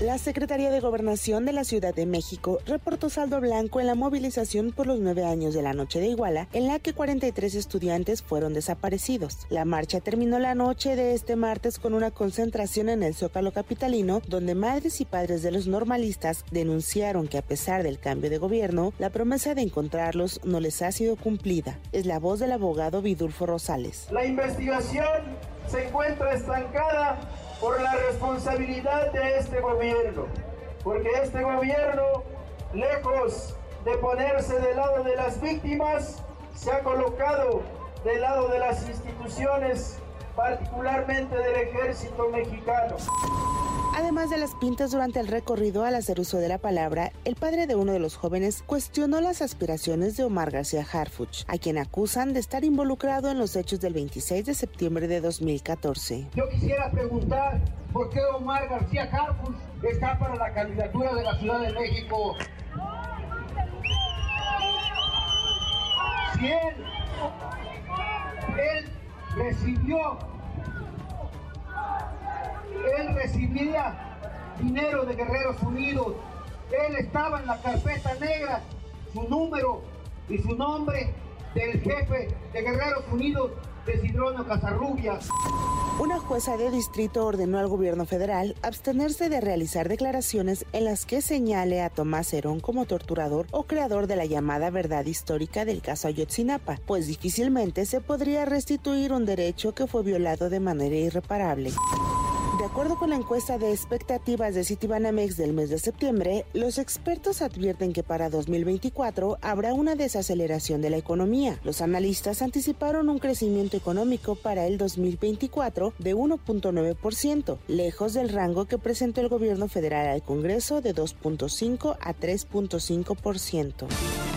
La Secretaría de Gobernación de la Ciudad de México reportó saldo blanco en la movilización por los nueve años de la noche de Iguala, en la que 43 estudiantes fueron desaparecidos. La marcha terminó la noche de este martes con una concentración en el Zócalo Capitalino, donde madres y padres de los normalistas denunciaron que a pesar del cambio de gobierno, la promesa de encontrarlos no les ha sido cumplida. Es la voz del abogado Vidulfo Rosales. La investigación se encuentra estancada por la responsabilidad de este gobierno, porque este gobierno, lejos de ponerse del lado de las víctimas, se ha colocado del lado de las instituciones, particularmente del ejército mexicano. Además de las pintas durante el recorrido al hacer uso de la palabra, el padre de uno de los jóvenes cuestionó las aspiraciones de Omar García Harfuch, a quien acusan de estar involucrado en los hechos del 26 de septiembre de 2014. Yo quisiera preguntar por qué Omar García Harfuch está para la candidatura de la Ciudad de México. Si él, él recibió él recibía dinero de Guerreros Unidos. Él estaba en la carpeta negra, su número y su nombre del jefe de Guerreros Unidos, Desidronio Casarrubias. Una jueza de distrito ordenó al gobierno federal abstenerse de realizar declaraciones en las que señale a Tomás Herón como torturador o creador de la llamada verdad histórica del caso Ayotzinapa, pues difícilmente se podría restituir un derecho que fue violado de manera irreparable. Acuerdo con la encuesta de expectativas de Citibanamex del mes de septiembre, los expertos advierten que para 2024 habrá una desaceleración de la economía. Los analistas anticiparon un crecimiento económico para el 2024 de 1.9%, lejos del rango que presentó el gobierno federal al Congreso de 2.5 a 3.5% al haber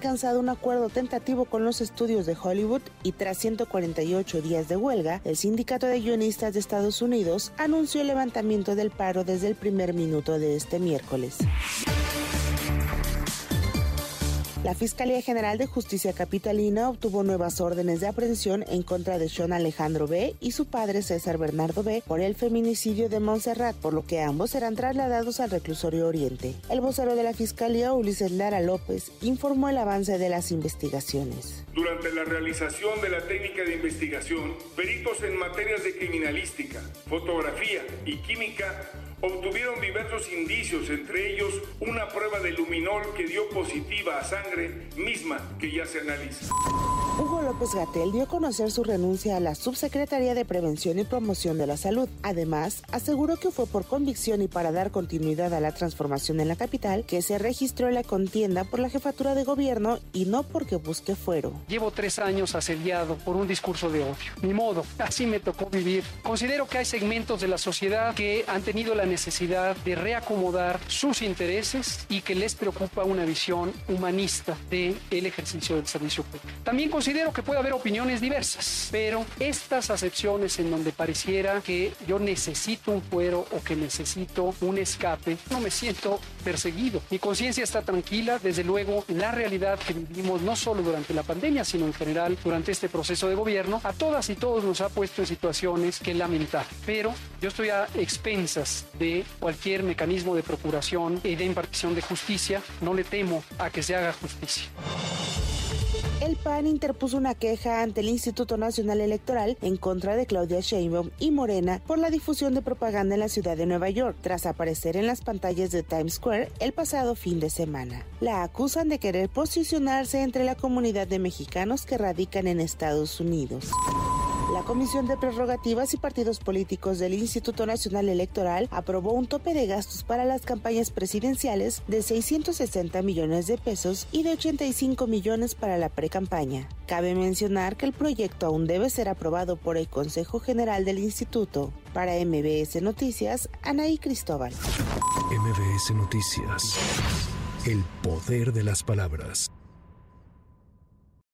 alcanzado un acuerdo tentativo con los estudios de Hollywood y tras 148 días de huelga, el Sindicato de Guionistas de Estados Unidos anunció el levantamiento del paro desde el primer minuto de este miércoles. La Fiscalía General de Justicia Capitalina obtuvo nuevas órdenes de aprehensión en contra de Sean Alejandro B. y su padre César Bernardo B. por el feminicidio de Montserrat, por lo que ambos serán trasladados al reclusorio Oriente. El vocero de la Fiscalía, Ulises Lara López, informó el avance de las investigaciones. Durante la realización de la técnica de investigación, peritos en materias de criminalística, fotografía y química obtuvieron diversos indicios, entre ellos una prueba de luminol que dio positiva a sangre misma que ya se analiza. Hugo López Gatel dio a conocer su renuncia a la Subsecretaría de Prevención y Promoción de la Salud. Además, aseguró que fue por convicción y para dar continuidad a la transformación en la capital que se registró la contienda por la jefatura de gobierno y no porque busque fuero. Llevo tres años asediado por un discurso de odio. Ni modo, así me tocó vivir. Considero que hay segmentos de la sociedad que han tenido la necesidad de reacomodar sus intereses y que les preocupa una visión humanista del el ejercicio del servicio público. También considero que puede haber opiniones diversas, pero estas acepciones en donde pareciera que yo necesito un fuero o que necesito un escape, no me siento perseguido. Mi conciencia está tranquila, desde luego la realidad que vivimos no solo durante la pandemia, sino en general durante este proceso de gobierno, a todas y todos nos ha puesto en situaciones que lamentar. Pero yo estoy a expensas de cualquier mecanismo de procuración y de impartición de justicia. No le temo a que se haga justicia. El PAN interpuso una queja ante el Instituto Nacional Electoral en contra de Claudia Sheinbaum y Morena por la difusión de propaganda en la ciudad de Nueva York tras aparecer en las pantallas de Times Square el pasado fin de semana. La acusan de querer posicionarse entre la comunidad de mexicanos que radican en Estados Unidos. La Comisión de Prerrogativas y Partidos Políticos del Instituto Nacional Electoral aprobó un tope de gastos para las campañas presidenciales de 660 millones de pesos y de 85 millones para la precampaña. Cabe mencionar que el proyecto aún debe ser aprobado por el Consejo General del Instituto. Para MBS Noticias, Anaí Cristóbal. MBS Noticias. El poder de las palabras.